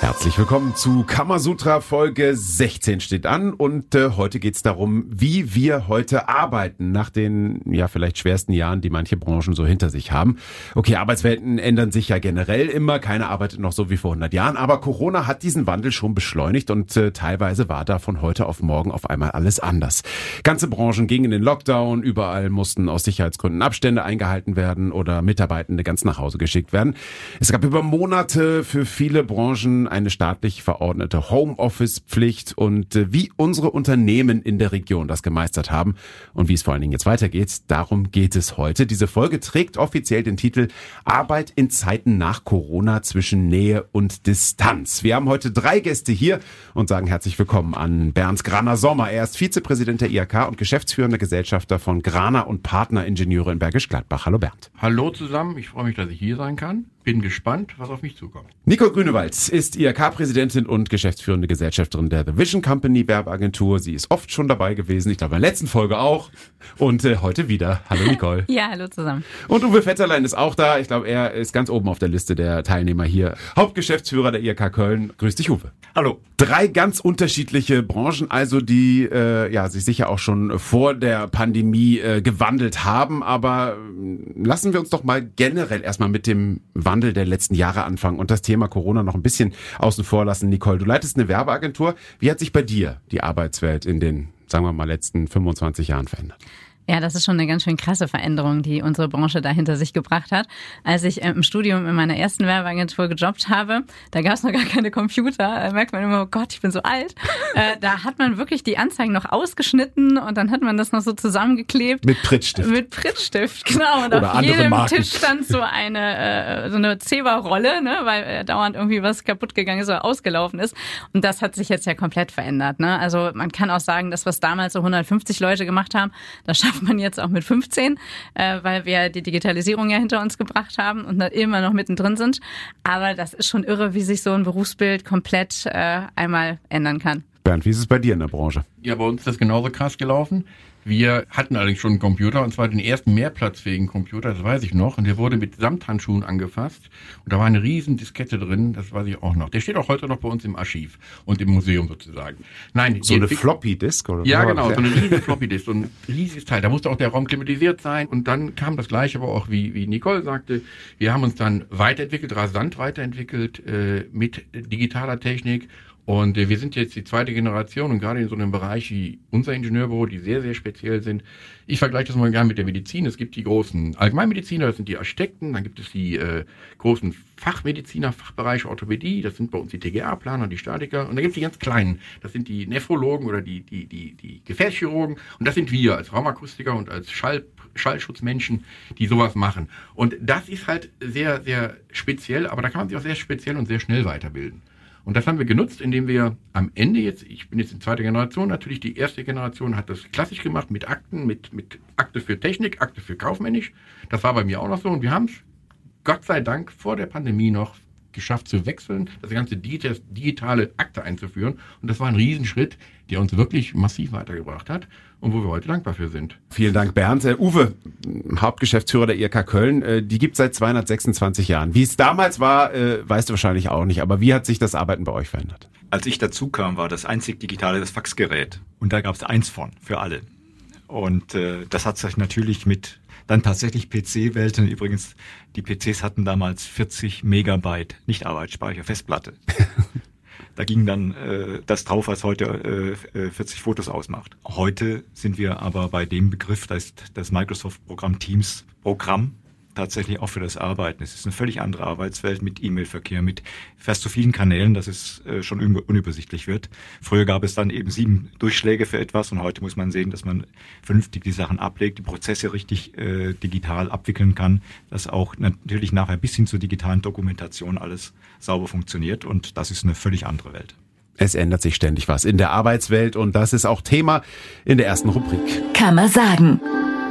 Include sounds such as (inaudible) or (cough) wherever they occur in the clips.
Herzlich willkommen zu Kamasutra Folge 16 steht an und äh, heute geht's darum, wie wir heute arbeiten nach den ja vielleicht schwersten Jahren, die manche Branchen so hinter sich haben. Okay, Arbeitswelten ändern sich ja generell immer, keiner arbeitet noch so wie vor 100 Jahren, aber Corona hat diesen Wandel schon beschleunigt und äh, teilweise war da von heute auf morgen auf einmal alles anders. Ganze Branchen gingen in den Lockdown, überall mussten aus Sicherheitsgründen Abstände eingehalten werden oder Mitarbeitende ganz nach Hause geschickt werden. Es gab über Monate für viele Branchen eine staatlich verordnete Homeoffice-Pflicht und äh, wie unsere Unternehmen in der Region das gemeistert haben und wie es vor allen Dingen jetzt weitergeht, darum geht es heute. Diese Folge trägt offiziell den Titel Arbeit in Zeiten nach Corona zwischen Nähe und Distanz. Wir haben heute drei Gäste hier und sagen herzlich willkommen an Bernd Graner Sommer. Er ist Vizepräsident der IHK und geschäftsführender Gesellschafter von Graner und Partneringenieure in Bergisch Gladbach. Hallo Bernd. Hallo zusammen, ich freue mich, dass ich hier sein kann bin gespannt, was auf mich zukommt. Nicole Grünewald ist IHK-Präsidentin und geschäftsführende Gesellschafterin der The Vision Company Werbeagentur. Sie ist oft schon dabei gewesen, ich glaube in der letzten Folge auch und äh, heute wieder. Hallo Nicole. (laughs) ja, hallo zusammen. Und Uwe Vetterlein ist auch da. Ich glaube, er ist ganz oben auf der Liste der Teilnehmer hier. Hauptgeschäftsführer der IHK Köln. Grüß dich, Uwe. Hallo. Drei ganz unterschiedliche Branchen, also die äh, ja sich sicher auch schon vor der Pandemie äh, gewandelt haben. Aber äh, lassen wir uns doch mal generell erstmal mit dem Wandel Wandel der letzten Jahre anfangen und das Thema Corona noch ein bisschen außen vor lassen. Nicole, du leitest eine Werbeagentur. Wie hat sich bei dir die Arbeitswelt in den, sagen wir mal, letzten 25 Jahren verändert? Ja, das ist schon eine ganz schön krasse Veränderung, die unsere Branche da hinter sich gebracht hat. Als ich äh, im Studium in meiner ersten Werbeagentur gejobbt habe, da gab es noch gar keine Computer. Da merkt man immer, oh Gott, ich bin so alt. Äh, da hat man wirklich die Anzeigen noch ausgeschnitten und dann hat man das noch so zusammengeklebt. Mit Prittstift. Mit Prittstift, genau. Und Oder auf jedem Marken. Tisch stand so eine, äh, so eine Zebra-Rolle, ne, weil äh, dauernd irgendwie was kaputt gegangen ist oder ausgelaufen ist. Und das hat sich jetzt ja komplett verändert. Ne? Also man kann auch sagen, das, was damals so 150 Leute gemacht haben, das schafft man jetzt auch mit 15, äh, weil wir die Digitalisierung ja hinter uns gebracht haben und immer noch mittendrin sind. Aber das ist schon irre, wie sich so ein Berufsbild komplett äh, einmal ändern kann. Bernd, wie ist es bei dir in der Branche? Ja, bei uns ist das genauso krass gelaufen. Wir hatten allerdings schon einen Computer, und zwar den ersten mehrplatzfähigen Computer, das weiß ich noch. Und der wurde mit Samthandschuhen angefasst. Und da war eine riesen Diskette drin, das weiß ich auch noch. Der steht auch heute noch bei uns im Archiv und im Museum sozusagen. Nein, so eine Floppy Disk oder Ja, genau, so eine riesen Floppy Disk, (laughs) so ein riesiges Teil. Da musste auch der Raum klimatisiert sein. Und dann kam das gleiche, aber auch wie, wie Nicole sagte, wir haben uns dann weiterentwickelt, rasant weiterentwickelt äh, mit digitaler Technik und äh, wir sind jetzt die zweite Generation und gerade in so einem Bereich wie unser Ingenieurbüro, die sehr, sehr speziell sind. Ich vergleiche das mal gerne mit der Medizin. Es gibt die großen Allgemeinmediziner, das sind die Architekten, dann gibt es die äh, großen Fachmediziner, Fachbereich Orthopädie, das sind bei uns die TGA-Planer, die Statiker. Und dann gibt es die ganz kleinen, das sind die Nephrologen oder die, die, die, die Gefäßchirurgen. Und das sind wir als Raumakustiker und als Schall, Schallschutzmenschen, die sowas machen. Und das ist halt sehr, sehr speziell, aber da kann man sich auch sehr speziell und sehr schnell weiterbilden. Und das haben wir genutzt, indem wir am Ende jetzt, ich bin jetzt in zweiter Generation, natürlich die erste Generation hat das klassisch gemacht mit Akten, mit, mit Akte für Technik, Akte für kaufmännisch. Das war bei mir auch noch so und wir haben es Gott sei Dank vor der Pandemie noch geschafft zu wechseln, das ganze digitale Akte einzuführen. Und das war ein Riesenschritt, der uns wirklich massiv weitergebracht hat und wo wir heute dankbar für sind. Vielen Dank, Bernd. Äh, Uwe, Hauptgeschäftsführer der IRK Köln, äh, die gibt seit 226 Jahren. Wie es damals war, äh, weißt du wahrscheinlich auch nicht. Aber wie hat sich das Arbeiten bei euch verändert? Als ich dazu kam, war das einzig digitale das Faxgerät. Und da gab es eins von, für alle. Und äh, das hat sich natürlich mit dann tatsächlich PC-Welten. Übrigens, die PCs hatten damals 40 Megabyte, nicht Arbeitsspeicher, Festplatte. (laughs) da ging dann äh, das drauf, was heute äh, 40 Fotos ausmacht. Heute sind wir aber bei dem Begriff, das ist das Microsoft-Programm Teams Programm tatsächlich auch für das Arbeiten. Es ist eine völlig andere Arbeitswelt mit E-Mail-Verkehr, mit fast so vielen Kanälen, dass es äh, schon unübersichtlich wird. Früher gab es dann eben sieben Durchschläge für etwas und heute muss man sehen, dass man vernünftig die Sachen ablegt, die Prozesse richtig äh, digital abwickeln kann, dass auch natürlich nachher bis hin zur digitalen Dokumentation alles sauber funktioniert und das ist eine völlig andere Welt. Es ändert sich ständig was in der Arbeitswelt und das ist auch Thema in der ersten Rubrik. Kann man sagen.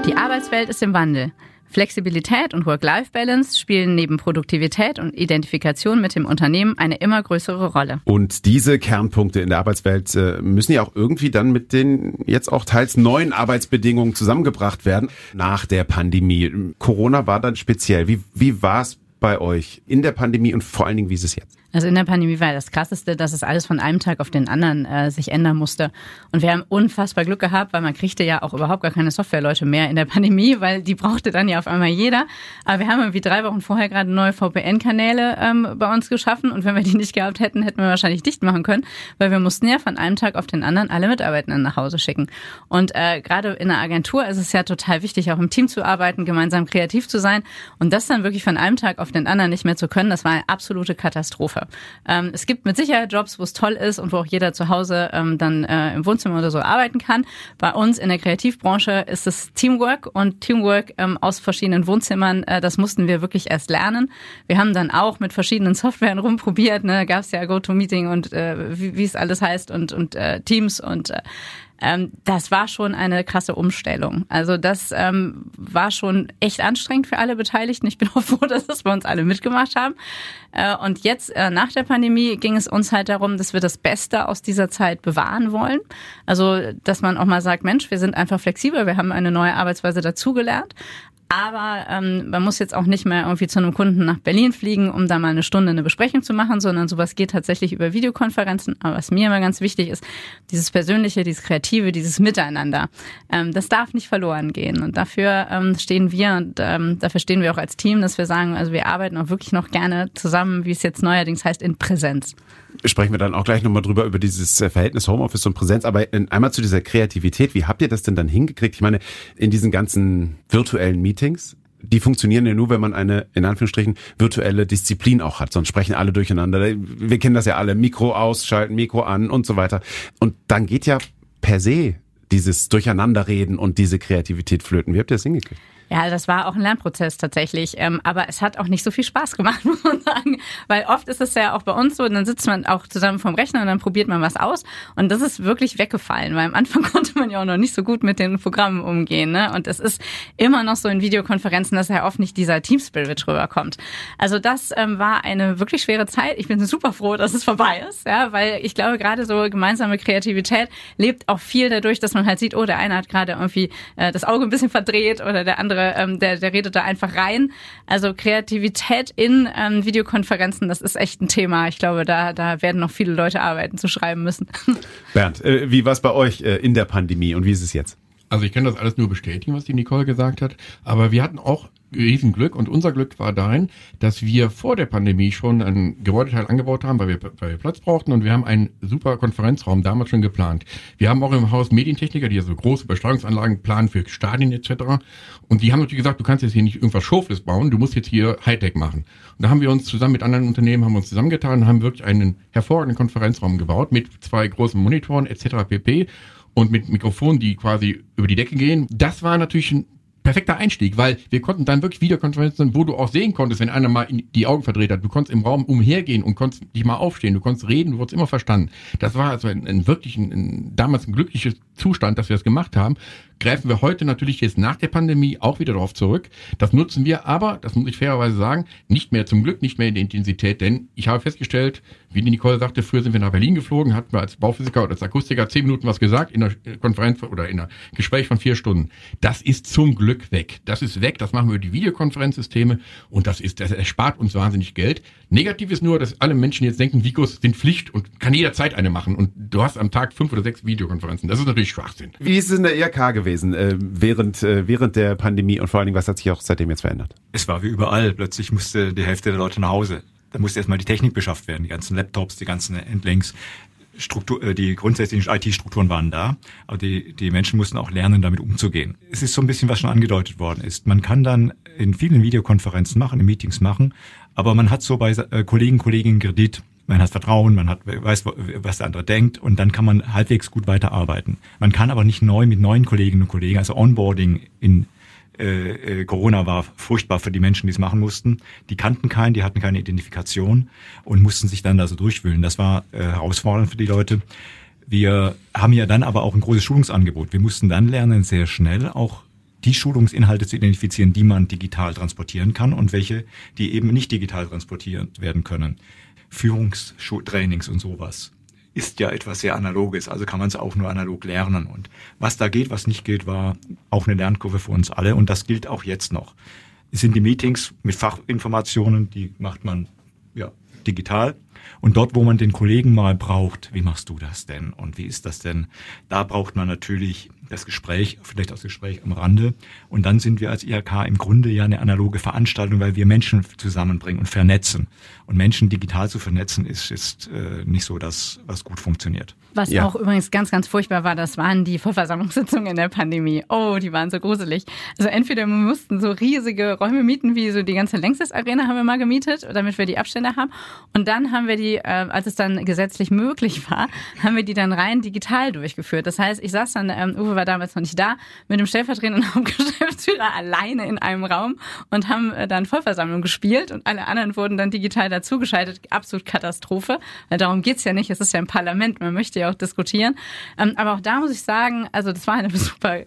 Die Arbeitswelt ist im Wandel. Flexibilität und Work-Life-Balance spielen neben Produktivität und Identifikation mit dem Unternehmen eine immer größere Rolle. Und diese Kernpunkte in der Arbeitswelt äh, müssen ja auch irgendwie dann mit den jetzt auch teils neuen Arbeitsbedingungen zusammengebracht werden nach der Pandemie. Corona war dann speziell. Wie, wie war es bei euch in der Pandemie und vor allen Dingen, wie ist es jetzt? Also in der Pandemie war das Krasseste, dass es alles von einem Tag auf den anderen äh, sich ändern musste. Und wir haben unfassbar Glück gehabt, weil man kriegte ja auch überhaupt gar keine Softwareleute mehr in der (laughs) Pandemie, weil die brauchte dann ja auf einmal jeder. Aber wir haben irgendwie drei Wochen vorher gerade neue VPN-Kanäle ähm, bei uns geschaffen und wenn wir die nicht gehabt hätten, hätten wir wahrscheinlich dicht machen können, weil wir mussten ja von einem Tag auf den anderen alle Mitarbeitenden nach Hause schicken. Und äh, gerade in der Agentur ist es ja total wichtig, auch im Team zu arbeiten, gemeinsam kreativ zu sein. Und das dann wirklich von einem Tag auf den anderen nicht mehr zu können, das war eine absolute Katastrophe. Ähm, es gibt mit Sicherheit Jobs, wo es toll ist und wo auch jeder zu Hause ähm, dann äh, im Wohnzimmer oder so arbeiten kann. Bei uns in der Kreativbranche ist es Teamwork und Teamwork ähm, aus verschiedenen Wohnzimmern, äh, das mussten wir wirklich erst lernen. Wir haben dann auch mit verschiedenen (laughs) Softwaren rumprobiert, ne, gab es ja GoToMeeting und äh, wie, wie es alles heißt und, und äh, Teams und äh, ähm, das war schon eine krasse Umstellung. Also das ähm, war schon echt anstrengend für alle Beteiligten. Ich bin (laughs) auch froh, dass das bei uns alle mitgemacht haben. Äh, und jetzt äh, nach der Pandemie ging es uns halt darum, dass wir das Beste aus dieser Zeit bewahren wollen. Also dass man auch mal sagt, Mensch, wir sind einfach flexibel, wir haben eine neue Arbeitsweise dazugelernt. Aber ähm, man muss jetzt auch nicht mehr irgendwie zu einem Kunden nach Berlin fliegen, um da mal eine Stunde eine Besprechung zu machen, sondern sowas geht tatsächlich über Videokonferenzen. Aber was mir immer ganz wichtig ist, dieses Persönliche, dieses Kreative, dieses Miteinander, ähm, das darf nicht verloren gehen. Und dafür ähm, stehen wir und ähm, dafür stehen wir auch als Team, dass wir sagen, also wir arbeiten auch wirklich noch gerne zusammen, wie es jetzt neuerdings heißt, in Präsenz sprechen wir dann auch gleich nochmal drüber, über dieses äh, Verhältnis Homeoffice und Präsenz. Aber einmal zu dieser Kreativität. Wie habt ihr das denn dann hingekriegt? Ich meine, in diesen ganzen virtuellen Meetings, die funktionieren ja nur, wenn man eine, in Anführungsstrichen, virtuelle Disziplin auch hat. Sonst sprechen alle durcheinander. Wir kennen das ja alle. Mikro ausschalten, Mikro an und so weiter. Und dann geht ja per se dieses Durcheinanderreden und diese Kreativität flöten. Wie habt ihr das hingekriegt? Ja, das war auch ein Lernprozess tatsächlich. Ähm, aber es hat auch nicht so viel Spaß gemacht, (laughs) muss man sagen. Weil oft ist es ja auch bei uns so, dann sitzt man auch zusammen vorm Rechner und dann probiert man was aus. Und das ist wirklich weggefallen, weil am Anfang (laughs) konnte man ja auch noch nicht so gut mit den Programmen umgehen. Ne? Und es ist immer noch so in Videokonferenzen, dass ja oft nicht dieser Team-Spirit rüberkommt. Also das ähm, war eine wirklich schwere Zeit. Ich bin super froh, dass es vorbei ist, ja, weil ich glaube, gerade so gemeinsame Kreativität lebt auch viel dadurch, dass man halt sieht, oh, der eine hat gerade irgendwie äh, das Auge ein bisschen verdreht oder der andere ähm, der, der redet da einfach rein. Also Kreativität in ähm, Videokonferenzen, das ist echt ein Thema. Ich glaube, da, da werden noch viele Leute arbeiten zu schreiben müssen. (laughs) Bernd, äh, wie war es bei euch äh, in der Pandemie und wie ist es jetzt? Also ich kann das alles nur bestätigen, was die Nicole gesagt hat. Aber wir hatten auch Riesenglück und unser Glück war darin, dass wir vor der Pandemie schon ein Gebäudeteil angebaut haben, weil wir, weil wir Platz brauchten und wir haben einen super Konferenzraum damals schon geplant. Wir haben auch im Haus Medientechniker, die ja so große Bestrahlungsanlagen planen für Stadien etc. Und die haben natürlich gesagt, du kannst jetzt hier nicht irgendwas Schofles bauen, du musst jetzt hier Hightech machen. Und da haben wir uns zusammen mit anderen Unternehmen haben uns zusammengetan und haben wirklich einen hervorragenden Konferenzraum gebaut mit zwei großen Monitoren etc. pp und mit Mikrofonen, die quasi über die Decke gehen. Das war natürlich ein perfekter Einstieg, weil wir konnten dann wirklich Videokonferenzen, wo du auch sehen konntest, wenn einer mal die Augen verdreht hat. Du konntest im Raum umhergehen und konntest dich mal aufstehen. Du konntest reden, du wurdest immer verstanden. Das war also ein, ein wirklich ein, ein, damals ein glückliches Zustand, dass wir das gemacht haben greifen wir heute natürlich jetzt nach der Pandemie auch wieder darauf zurück. Das nutzen wir aber, das muss ich fairerweise sagen, nicht mehr zum Glück, nicht mehr in der Intensität, denn ich habe festgestellt, wie die Nicole sagte, früher sind wir nach Berlin geflogen, hatten wir als Bauphysiker oder als Akustiker zehn Minuten was gesagt in einer Konferenz oder in einem Gespräch von vier Stunden. Das ist zum Glück weg. Das ist weg, das machen wir über die Videokonferenzsysteme und das ist, das erspart uns wahnsinnig Geld. Negativ ist nur, dass alle Menschen jetzt denken, Vikos sind Pflicht und kann jederzeit eine machen und du hast am Tag fünf oder sechs Videokonferenzen. Das ist natürlich Schwachsinn. Wie ist es in der IRK gewesen? Gewesen äh, während, äh, während der Pandemie und vor allen Dingen, was hat sich auch seitdem jetzt verändert? Es war wie überall. Plötzlich musste die Hälfte der Leute nach Hause. Da musste erstmal die Technik beschafft werden, die ganzen Laptops, die ganzen Endlinks. Struktur, äh, die grundsätzlichen IT-Strukturen waren da, aber die, die Menschen mussten auch lernen, damit umzugehen. Es ist so ein bisschen, was schon angedeutet worden ist. Man kann dann in vielen Videokonferenzen machen, in Meetings machen, aber man hat so bei äh, Kollegen, Kolleginnen Kredit, man hat Vertrauen, man hat, weiß, was der andere denkt und dann kann man halbwegs gut weiterarbeiten. Man kann aber nicht neu mit neuen Kolleginnen und Kollegen, also Onboarding in äh, äh, Corona war furchtbar für die Menschen, die es machen mussten. Die kannten keinen, die hatten keine Identifikation und mussten sich dann da so durchwühlen. Das war äh, herausfordernd für die Leute. Wir haben ja dann aber auch ein großes Schulungsangebot. Wir mussten dann lernen, sehr schnell auch die Schulungsinhalte zu identifizieren, die man digital transportieren kann und welche, die eben nicht digital transportiert werden können. Führungstrainings und sowas ist ja etwas sehr Analoges, also kann man es auch nur analog lernen. Und was da geht, was nicht geht, war auch eine Lernkurve für uns alle und das gilt auch jetzt noch. Es sind die Meetings mit Fachinformationen, die macht man ja digital. Und dort, wo man den Kollegen mal braucht, wie machst du das denn und wie ist das denn? Da braucht man natürlich das Gespräch, vielleicht das Gespräch am Rande. Und dann sind wir als IHK im Grunde ja eine analoge Veranstaltung, weil wir Menschen zusammenbringen und vernetzen. Und Menschen digital zu vernetzen, ist, ist äh, nicht so das, was gut funktioniert. Was ja. auch übrigens ganz, ganz furchtbar war, das waren die Vollversammlungssitzungen in der Pandemie. Oh, die waren so gruselig. Also entweder wir mussten so riesige Räume mieten, wie so die ganze Längstes Arena haben wir mal gemietet, damit wir die Abstände haben. Und dann haben wir die, äh, als es dann gesetzlich möglich war, (laughs) haben wir die dann rein digital durchgeführt. Das heißt, ich saß dann, ähm, Uwe war damals noch nicht da, mit dem stellvertretenden (laughs) Hauptgeschäftsführer alleine in einem Raum und haben äh, dann Vollversammlung gespielt und alle anderen wurden dann digital dazugeschaltet. Absolut Katastrophe. Weil darum geht's ja nicht. Es ist ja ein Parlament. Man möchte ja auch diskutieren. Ähm, aber auch da muss ich sagen, also das war eine (laughs) super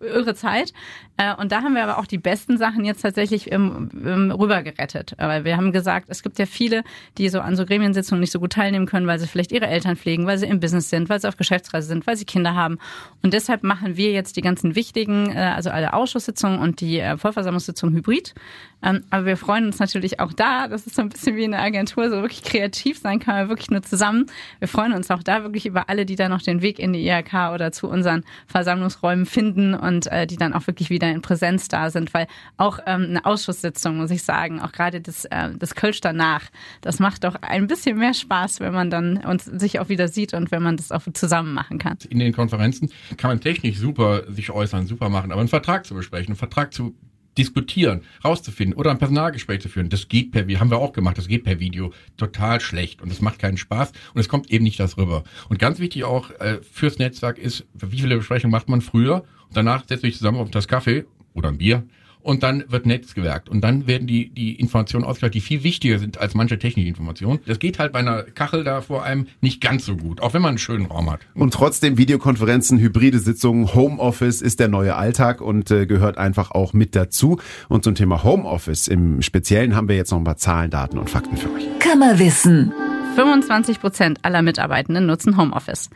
irre Zeit. Äh, und da haben wir aber auch die besten Sachen jetzt tatsächlich im, im rüber gerettet. Weil wir haben gesagt, es gibt ja viele, die so an so Gremiensitzungen nicht so gut teilnehmen können, weil sie vielleicht ihre Eltern pflegen, weil sie im Business sind, weil sie auf Geschäftsreise sind, weil sie Kinder haben. Und deshalb machen wir jetzt die ganzen wichtigen, äh, also alle Ausschusssitzungen und die äh, Vollversammlungssitzungen hybrid. Ähm, aber wir freuen uns natürlich auch da, das ist so ein bisschen wie eine Agentur, so wirklich kreativ sein kann man wirklich nur zusammen. Wir freuen uns auch da wirklich über alle, die da noch den Weg in die IHK oder zu unseren Versammlungsräumen finden und äh, die dann auch wirklich wieder in Präsenz da sind, weil auch ähm, eine Ausschusssitzung, muss ich sagen, auch gerade das, äh, das Kölsch danach, das macht doch ein bisschen mehr Spaß, wenn man dann uns sich auch wieder sieht und wenn man das auch zusammen machen kann. In den Konferenzen kann man technisch super sich äußern, super machen, aber einen Vertrag zu besprechen, einen Vertrag zu diskutieren, rauszufinden oder ein Personalgespräch zu führen. Das geht per, haben wir auch gemacht, das geht per Video total schlecht und es macht keinen Spaß und es kommt eben nicht das rüber. Und ganz wichtig auch äh, fürs Netzwerk ist, wie viele Besprechungen macht man früher und danach setzt sich zusammen auf das Kaffee oder ein Bier und dann wird Netzgewerkt und dann werden die, die Informationen ausgewertet, die viel wichtiger sind als manche Technikinformationen. Das geht halt bei einer Kachel da vor einem nicht ganz so gut, auch wenn man einen schönen Raum hat. Und trotzdem Videokonferenzen, hybride Sitzungen, Homeoffice ist der neue Alltag und äh, gehört einfach auch mit dazu. Und zum Thema Homeoffice im Speziellen haben wir jetzt noch ein paar Zahlen, Daten und Fakten für euch. Kammerwissen. 25 Prozent aller Mitarbeitenden nutzen Homeoffice.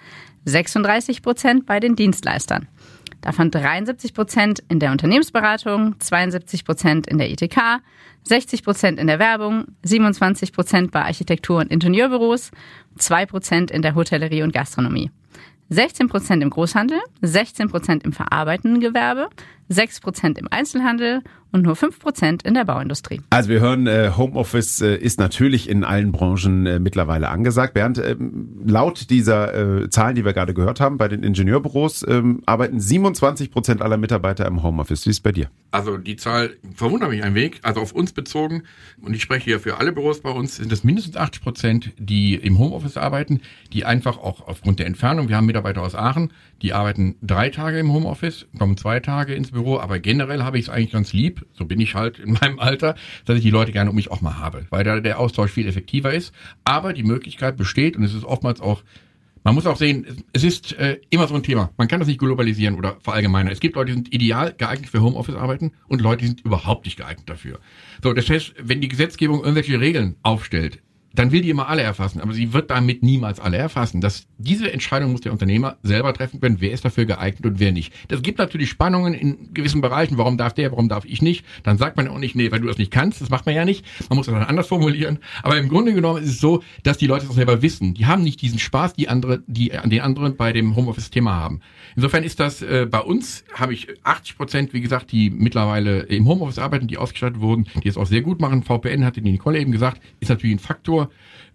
36 Prozent bei den Dienstleistern. Davon 73 Prozent in der Unternehmensberatung, 72 Prozent in der ITK, 60 Prozent in der Werbung, 27 Prozent bei Architektur- und Ingenieurbüros, 2 Prozent in der Hotellerie und Gastronomie. 16 Prozent im Großhandel, 16 Prozent im verarbeitenden Gewerbe, 6 Prozent im Einzelhandel und nur 5 Prozent in der Bauindustrie. Also wir hören, äh, Homeoffice äh, ist natürlich in allen Branchen äh, mittlerweile angesagt. Bernd, ähm, laut dieser Zahlen, die wir gerade gehört haben, bei den Ingenieurbüros ähm, arbeiten 27 Prozent aller Mitarbeiter im Homeoffice. Wie ist es bei dir? Also die Zahl verwundert mich ein wenig. Also auf uns bezogen, und ich spreche hier für alle Büros bei uns, sind es mindestens 80 Prozent, die im Homeoffice arbeiten, die einfach auch aufgrund der Entfernung, wir haben Mitarbeiter aus Aachen, die arbeiten drei Tage im Homeoffice, kommen zwei Tage ins Büro, aber generell habe ich es eigentlich ganz lieb, so bin ich halt in meinem Alter, dass ich die Leute gerne um mich auch mal habe, weil da der Austausch viel effektiver ist. Aber die Möglichkeit besteht und es ist oftmals auch man muss auch sehen, es ist äh, immer so ein Thema. Man kann das nicht globalisieren oder verallgemeinern. Es gibt Leute, die sind ideal geeignet für Homeoffice arbeiten und Leute, die sind überhaupt nicht geeignet dafür. So, das heißt, wenn die Gesetzgebung irgendwelche Regeln aufstellt, dann will die immer alle erfassen, aber sie wird damit niemals alle erfassen. Das, diese Entscheidung muss der Unternehmer selber treffen können, wer ist dafür geeignet und wer nicht. Das gibt natürlich Spannungen in gewissen Bereichen, warum darf der, warum darf ich nicht. Dann sagt man auch nicht, nee, weil du das nicht kannst, das macht man ja nicht. Man muss das dann anders formulieren. Aber im Grunde genommen ist es so, dass die Leute das selber wissen. Die haben nicht diesen Spaß, die andere, die an den anderen bei dem Homeoffice-Thema haben. Insofern ist das äh, bei uns, habe ich 80 Prozent, wie gesagt, die mittlerweile im Homeoffice arbeiten, die ausgestattet wurden, die es auch sehr gut machen. VPN hatte die Nicole eben gesagt, ist natürlich ein Faktor.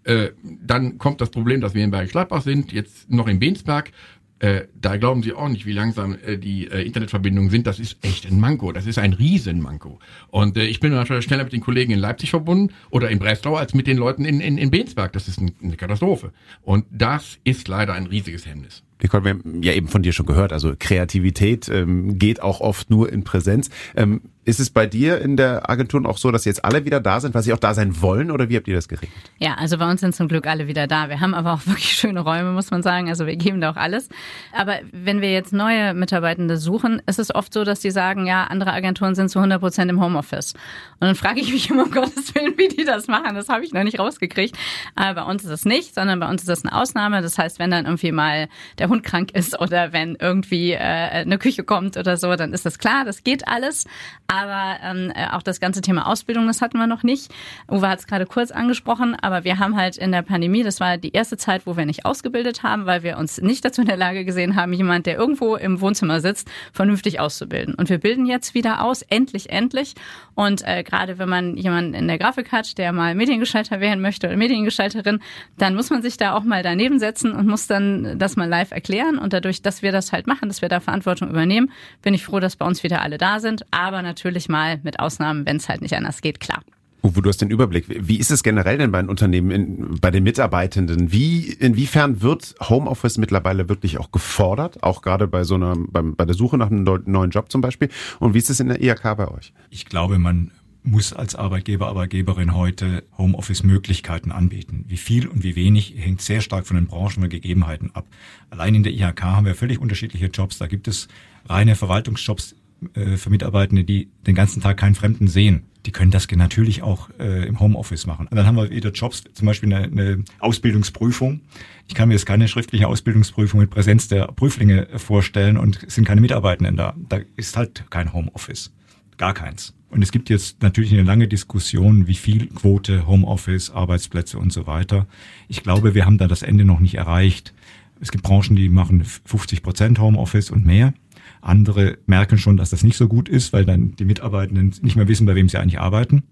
Äh, dann kommt das Problem, dass wir in Bergisch sind, jetzt noch in Bensberg. Äh, da glauben Sie auch nicht, wie langsam äh, die äh, Internetverbindungen sind. Das ist echt ein Manko. Das ist ein Riesenmanko. Und äh, ich bin natürlich schneller mit den Kollegen in Leipzig verbunden oder in Breslau als mit den Leuten in, in, in Bensberg. Das ist ein, eine Katastrophe. Und das ist leider ein riesiges Hemmnis. Nicole, wir haben ja eben von dir schon gehört, also Kreativität ähm, geht auch oft nur in Präsenz. Ähm, ist es bei dir in der Agentur auch so, dass jetzt alle wieder da sind, weil sie auch da sein wollen oder wie habt ihr das geregelt? Ja, also bei uns sind zum Glück alle wieder da. Wir haben aber auch (laughs) wirklich schöne Räume, muss man sagen. Also wir geben da auch alles. Aber wenn wir jetzt neue Mitarbeitende suchen, ist es oft so, dass die sagen, ja, andere Agenturen sind zu 100 Prozent im Homeoffice. Und dann frage ich mich immer, um Gottes Willen, wie die das machen. Das habe ich noch nicht rausgekriegt. Aber bei uns ist es nicht, sondern bei uns ist das eine Ausnahme. Das heißt, wenn dann irgendwie mal der Hund krank ist oder wenn irgendwie äh, eine Küche kommt oder so, dann ist das klar, das geht alles. Aber ähm, äh, auch das ganze Thema Ausbildung, das hatten wir noch nicht. Uwe hat es gerade kurz angesprochen, aber wir haben halt in der Pandemie, das war die erste Zeit, wo wir nicht ausgebildet haben, weil wir uns nicht dazu in der Lage gesehen haben, jemand, der irgendwo im Wohnzimmer sitzt, vernünftig auszubilden. Und wir bilden jetzt wieder aus, endlich, endlich. Und äh, gerade wenn man jemanden in der Grafik hat, der mal Mediengestalter werden möchte oder Mediengestalterin, dann muss man sich da auch mal daneben setzen und muss dann das mal live erklären. Und dadurch, dass wir das halt machen, dass wir da Verantwortung übernehmen, bin ich froh, dass bei uns wieder alle da sind. Aber natürlich mal mit Ausnahmen, wenn es halt nicht anders geht, klar. Uwe, du hast den Überblick. Wie ist es generell denn bei den Unternehmen, in, bei den Mitarbeitenden? Wie, inwiefern wird Homeoffice mittlerweile wirklich auch gefordert? Auch gerade bei so einer, beim, bei der Suche nach einem neuen Job zum Beispiel. Und wie ist es in der IHK bei euch? Ich glaube, man muss als Arbeitgeber, Arbeitgeberin heute Homeoffice-Möglichkeiten anbieten. Wie viel und wie wenig hängt sehr stark von den Branchen und Gegebenheiten ab. Allein in der IHK haben wir völlig unterschiedliche Jobs. Da gibt es reine Verwaltungsjobs, äh, für Mitarbeitende, die den ganzen Tag keinen Fremden sehen. Die können das natürlich auch äh, im Homeoffice machen. Und dann haben wir wieder Jobs, zum Beispiel eine, eine Ausbildungsprüfung. Ich kann mir jetzt keine schriftliche Ausbildungsprüfung mit Präsenz der Prüflinge vorstellen und es sind keine Mitarbeitenden da. Da ist halt kein Homeoffice. Gar keins. Und es gibt jetzt natürlich eine lange Diskussion, wie viel Quote, Homeoffice, Arbeitsplätze und so weiter. Ich glaube, wir haben da das Ende noch nicht erreicht. Es gibt Branchen, die machen 50 Prozent Homeoffice und mehr. Andere merken schon, dass das nicht so gut ist, weil dann die Mitarbeitenden nicht mehr wissen, bei wem sie eigentlich arbeiten.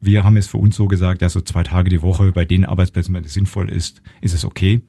Wir haben es für uns so gesagt, ja, so zwei Tage die Woche bei den Arbeitsplätzen, wenn es sinnvoll ist, ist es okay.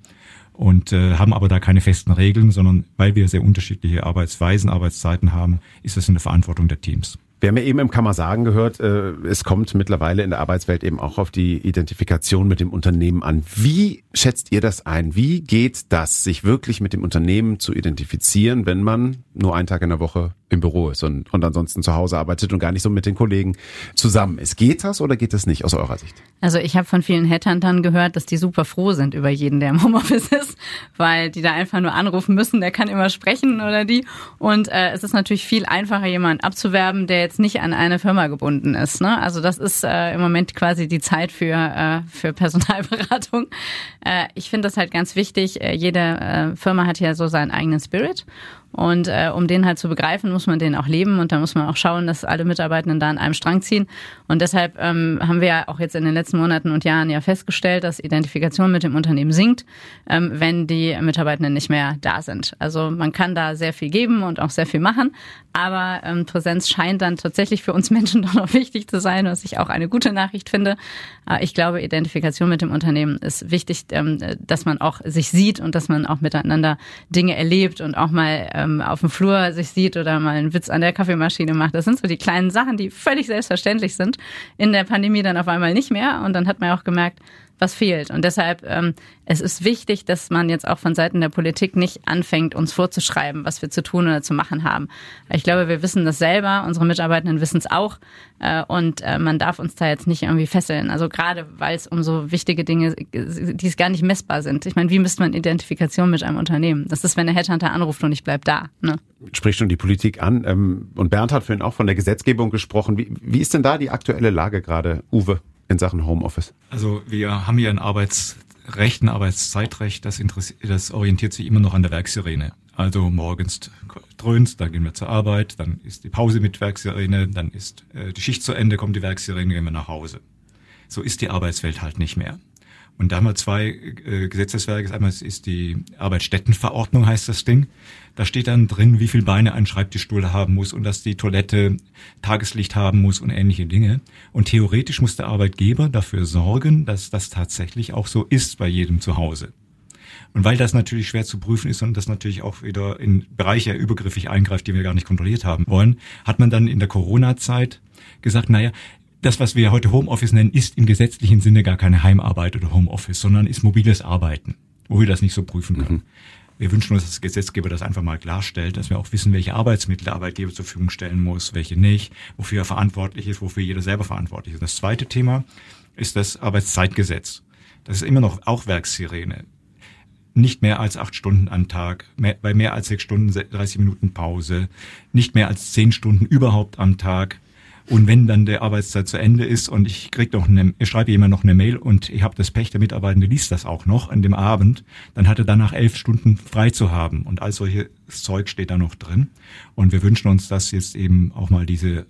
Und äh, haben aber da keine festen Regeln, sondern weil wir sehr unterschiedliche Arbeitsweisen, Arbeitszeiten haben, ist das in der Verantwortung der Teams. Wir haben ja eben im Kammer sagen gehört, äh, es kommt mittlerweile in der Arbeitswelt eben auch auf die Identifikation mit dem Unternehmen an. Wie schätzt ihr das ein? Wie geht das, sich wirklich mit dem Unternehmen zu identifizieren, wenn man nur einen Tag in der Woche im Büro ist und, und ansonsten zu Hause arbeitet und gar nicht so mit den Kollegen zusammen ist. Geht das oder geht das nicht aus eurer Sicht? Also ich habe von vielen Headhuntern gehört, dass die super froh sind über jeden, der im Homeoffice ist, weil die da einfach nur anrufen müssen, der kann immer sprechen oder die. Und äh, es ist natürlich viel einfacher, jemanden abzuwerben, der jetzt nicht an eine Firma gebunden ist. Ne? Also das ist äh, im Moment quasi die Zeit für, äh, für Personalberatung. (laughs) Äh, ich finde das halt ganz wichtig. Äh, jede äh, Firma hat ja so seinen eigenen Spirit. Und äh, um den halt zu begreifen, muss man den auch leben und da muss man auch schauen, dass alle Mitarbeitenden da an einem Strang ziehen. Und deshalb ähm, haben wir ja auch jetzt in den letzten Monaten und Jahren ja festgestellt, dass Identifikation mit dem Unternehmen sinkt, ähm, wenn die Mitarbeitenden nicht mehr da sind. Also man kann da sehr viel geben und auch sehr viel machen, aber ähm, Präsenz scheint dann tatsächlich für uns Menschen (laughs) doch noch wichtig zu sein, was ich auch eine gute Nachricht finde. Aber ich glaube, Identifikation mit dem Unternehmen ist wichtig, ähm, dass man auch sich sieht und dass man auch miteinander Dinge erlebt und auch mal ähm, auf dem Flur sich sieht oder mal einen Witz an der Kaffeemaschine macht. Das sind so die kleinen Sachen, die völlig selbstverständlich sind. In der Pandemie dann auf einmal nicht mehr. Und dann hat man auch gemerkt, was fehlt. Und deshalb, ähm, es ist wichtig, dass man jetzt auch von Seiten der Politik nicht anfängt, uns vorzuschreiben, was wir zu tun oder zu machen haben. Ich glaube, wir wissen das selber, unsere Mitarbeitenden wissen es auch äh, und äh, man darf uns da jetzt nicht irgendwie fesseln. Also gerade, weil es um so wichtige Dinge, die es gar nicht messbar sind. Ich meine, wie misst man Identifikation mit einem Unternehmen? Das ist, wenn der Headhunter anruft und ich bleib da. Ne? Spricht schon die Politik an. Ähm, und Bernd hat vorhin auch von der Gesetzgebung gesprochen. Wie, wie ist denn da die aktuelle Lage gerade, Uwe? In Sachen Homeoffice? Also wir haben hier ein Arbeitsrecht, ein Arbeitszeitrecht, das, das orientiert sich immer noch an der Werksirene. Also morgens dröhnt, dann gehen wir zur Arbeit, dann ist die Pause mit Werksirene, dann ist äh, die Schicht zu Ende, kommt die Werksirene, gehen wir nach Hause. So ist die Arbeitswelt halt nicht mehr. Und da haben wir zwei äh, Gesetzeswerke. Einmal ist die Arbeitsstättenverordnung, heißt das Ding. Da steht dann drin, wie viel Beine ein Schreibtischstuhl haben muss und dass die Toilette Tageslicht haben muss und ähnliche Dinge. Und theoretisch muss der Arbeitgeber dafür sorgen, dass das tatsächlich auch so ist bei jedem zu Hause. Und weil das natürlich schwer zu prüfen ist und das natürlich auch wieder in Bereiche übergriffig eingreift, die wir gar nicht kontrolliert haben wollen, hat man dann in der Corona-Zeit gesagt, naja, das, was wir heute Homeoffice nennen, ist im gesetzlichen Sinne gar keine Heimarbeit oder Homeoffice, sondern ist mobiles Arbeiten, wo wir das nicht so prüfen können. Mhm. Wir wünschen uns, dass der Gesetzgeber das einfach mal klarstellt, dass wir auch wissen, welche Arbeitsmittel der Arbeitgeber zur Verfügung stellen muss, welche nicht, wofür er verantwortlich ist, wofür jeder selber verantwortlich ist. Das zweite Thema ist das Arbeitszeitgesetz. Das ist immer noch auch Werkssirene. Nicht mehr als acht Stunden am Tag, mehr, bei mehr als sechs Stunden 30 Minuten Pause, nicht mehr als zehn Stunden überhaupt am Tag, und wenn dann der Arbeitszeit zu Ende ist und ich krieg noch eine, ich schreibe jemand noch eine Mail und ich habe das Pech, der Mitarbeitende liest das auch noch an dem Abend, dann hat er danach elf Stunden frei zu haben. Und all solches Zeug steht da noch drin. Und wir wünschen uns, dass jetzt eben auch mal diese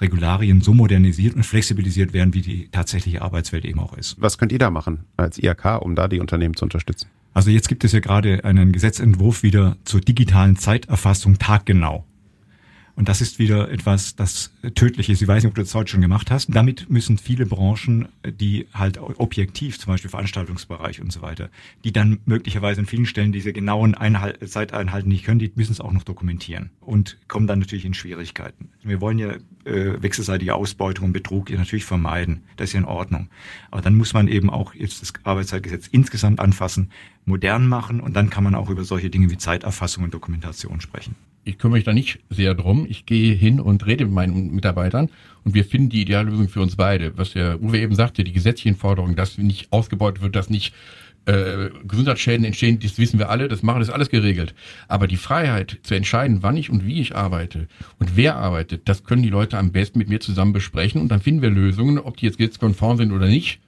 Regularien so modernisiert und flexibilisiert werden, wie die tatsächliche Arbeitswelt eben auch ist. Was könnt ihr da machen als IHK, um da die Unternehmen zu unterstützen? Also jetzt gibt es ja gerade einen Gesetzentwurf wieder zur digitalen Zeiterfassung taggenau. Und das ist wieder etwas, das tödlich ist. Ich weiß nicht, ob du das heute schon gemacht hast. Damit müssen viele Branchen, die halt objektiv, zum Beispiel Veranstaltungsbereich und so weiter, die dann möglicherweise an vielen Stellen diese genauen Einhal Zeiteinhalten nicht können, die müssen es auch noch dokumentieren und kommen dann natürlich in Schwierigkeiten. Wir wollen ja äh, wechselseitige Ausbeutung und Betrug natürlich vermeiden. Das ist ja in Ordnung. Aber dann muss man eben auch jetzt das Arbeitszeitgesetz insgesamt anfassen, modern machen und dann kann man auch über solche Dinge wie Zeiterfassung und Dokumentation sprechen ich kümmere mich da nicht sehr drum. Ich gehe hin und rede mit meinen Mitarbeitern und wir finden die ideale Lösung für uns beide. Was der Uwe eben sagte, die gesetzlichen Forderungen, dass nicht ausgebeutet wird, dass nicht äh, Gesundheitsschäden entstehen, das wissen wir alle, das machen das alles geregelt. Aber die Freiheit zu entscheiden, wann ich und wie ich arbeite und wer arbeitet, das können die Leute am besten mit mir zusammen besprechen und dann finden wir Lösungen, ob die jetzt gesetzkonform sind oder nicht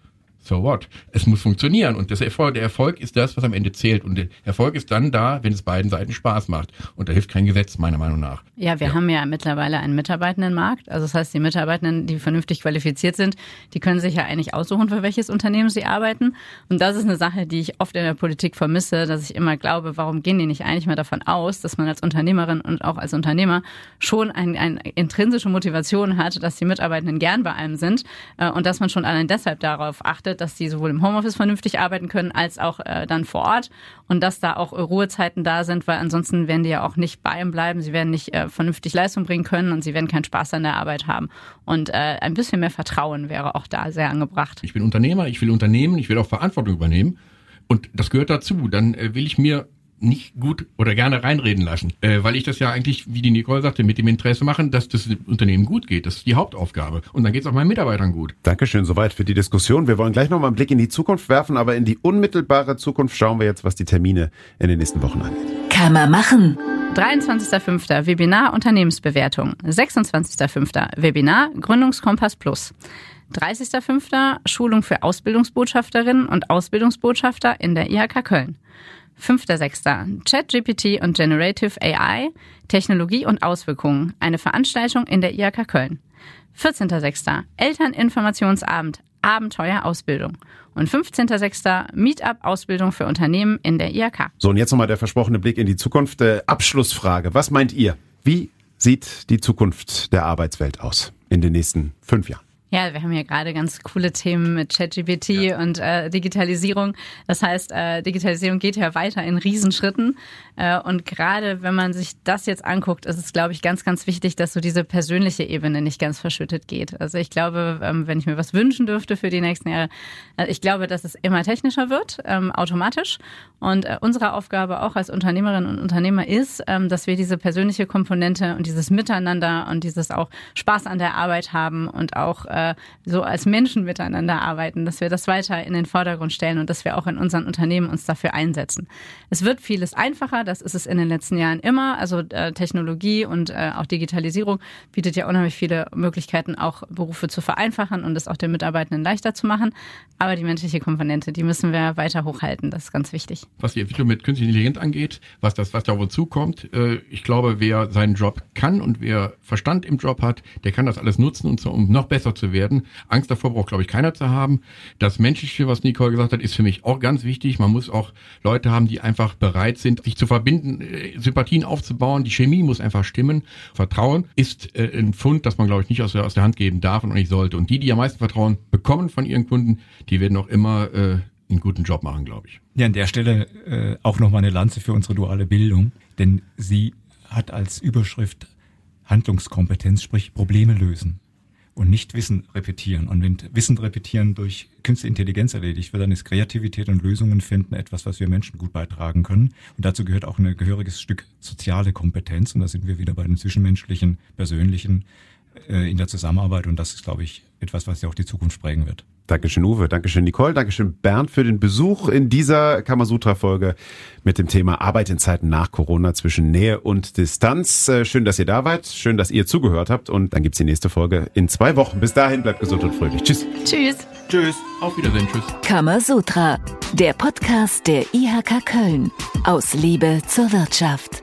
so what? Es muss funktionieren und das Erfolg, der Erfolg ist das, was am Ende zählt und der Erfolg ist dann da, wenn es beiden Seiten Spaß macht und da hilft kein Gesetz meiner Meinung nach. Ja, wir ja. haben ja mittlerweile einen Mitarbeitendenmarkt, also das heißt, die Mitarbeitenden, die vernünftig qualifiziert sind, die können sich ja eigentlich aussuchen, für welches Unternehmen sie arbeiten und das ist eine Sache, die ich oft in der Politik vermisse, dass ich immer glaube, warum gehen die nicht eigentlich mal davon aus, dass man als Unternehmerin und auch als Unternehmer schon eine ein intrinsische Motivation hat, dass die Mitarbeitenden gern bei einem sind äh, und dass man schon allein deshalb darauf achtet, dass die sowohl im Homeoffice vernünftig arbeiten können, als auch äh, dann vor Ort und dass da auch Ruhezeiten da sind, weil ansonsten werden die ja auch nicht bei ihm bleiben, sie werden nicht äh, vernünftig Leistung bringen können und sie werden keinen Spaß an der Arbeit haben. Und äh, ein bisschen mehr Vertrauen wäre auch da sehr angebracht. Ich bin Unternehmer, ich will Unternehmen, ich will auch Verantwortung übernehmen. Und das gehört dazu. Dann äh, will ich mir nicht gut oder gerne reinreden lassen, äh, weil ich das ja eigentlich, wie die Nicole sagte, mit dem Interesse machen, dass das Unternehmen gut geht. Das ist die Hauptaufgabe. Und dann geht es auch meinen Mitarbeitern gut. Dankeschön, soweit für die Diskussion. Wir wollen gleich nochmal einen Blick in die Zukunft werfen, aber in die unmittelbare Zukunft schauen wir jetzt, was die Termine in den nächsten Wochen angeht. Kann man machen. 23.05. Webinar Unternehmensbewertung. 26.05. Webinar Gründungskompass Plus. 30.05. Schulung für Ausbildungsbotschafterinnen und Ausbildungsbotschafter in der IHK Köln. 5.6. ChatGPT und Generative AI, Technologie und Auswirkungen. Eine Veranstaltung in der IHK Köln. 14.6. Elterninformationsabend, Abenteuer Ausbildung. Und 15.6. Meetup Ausbildung für Unternehmen in der IHK. So, und jetzt nochmal der versprochene Blick in die Zukunft. Äh, Abschlussfrage. Was meint ihr? Wie sieht die Zukunft der Arbeitswelt aus in den nächsten fünf Jahren? Ja, wir haben ja gerade ganz coole Themen mit ChatGPT ja. und äh, Digitalisierung. Das heißt, äh, Digitalisierung geht ja weiter in Riesenschritten. Äh, und gerade wenn man sich das jetzt anguckt, ist es, glaube ich, ganz, ganz wichtig, dass so diese persönliche Ebene nicht ganz verschüttet geht. Also ich glaube, ähm, wenn ich mir was wünschen dürfte für die nächsten Jahre, äh, ich glaube, dass es immer technischer wird, ähm, automatisch. Und äh, unsere Aufgabe auch als Unternehmerinnen und Unternehmer ist, ähm, dass wir diese persönliche Komponente und dieses Miteinander und dieses auch Spaß an der Arbeit haben und auch äh, so als Menschen miteinander arbeiten, dass wir das weiter in den Vordergrund stellen und dass wir auch in unseren Unternehmen uns dafür einsetzen. Es wird vieles einfacher, das ist es in den letzten Jahren immer. Also äh, Technologie und äh, auch Digitalisierung bietet ja unheimlich viele Möglichkeiten, auch Berufe zu vereinfachen und es auch den Mitarbeitenden leichter zu machen. Aber die menschliche Komponente, die müssen wir weiter hochhalten. Das ist ganz wichtig. Was die Entwicklung mit künstlicher Intelligenz angeht, was das, was da wohl zukommt, äh, ich glaube, wer seinen Job kann und wer Verstand im Job hat, der kann das alles nutzen, um noch besser zu werden werden. Angst davor braucht, glaube ich, keiner zu haben. Das Menschliche, was Nicole gesagt hat, ist für mich auch ganz wichtig. Man muss auch Leute haben, die einfach bereit sind, sich zu verbinden, äh, Sympathien aufzubauen. Die Chemie muss einfach stimmen. Vertrauen ist äh, ein Fund, das man, glaube ich, nicht aus der, aus der Hand geben darf und nicht sollte. Und die, die am meisten Vertrauen bekommen von ihren Kunden, die werden auch immer äh, einen guten Job machen, glaube ich. Ja, an der Stelle äh, auch nochmal eine Lanze für unsere duale Bildung, denn sie hat als Überschrift Handlungskompetenz, sprich Probleme lösen. Und nicht Wissen repetieren. Und wenn Wissen repetieren durch künstliche Intelligenz erledigt wird, dann ist Kreativität und Lösungen finden etwas, was wir Menschen gut beitragen können. Und dazu gehört auch ein gehöriges Stück soziale Kompetenz. Und da sind wir wieder bei den zwischenmenschlichen, persönlichen äh, in der Zusammenarbeit. Und das ist, glaube ich, etwas, was ja auch die Zukunft prägen wird. Dankeschön, Uwe. Dankeschön, Nicole. Dankeschön, Bernd, für den Besuch in dieser Kamasutra-Folge mit dem Thema Arbeit in Zeiten nach Corona zwischen Nähe und Distanz. Äh, schön, dass ihr da wart. Schön, dass ihr zugehört habt. Und dann gibt's die nächste Folge in zwei Wochen. Bis dahin, bleibt gesund und fröhlich. Tschüss. Tschüss. Tschüss. Auf Wiedersehen. Tschüss. Kamasutra, der Podcast der IHK Köln. Aus Liebe zur Wirtschaft.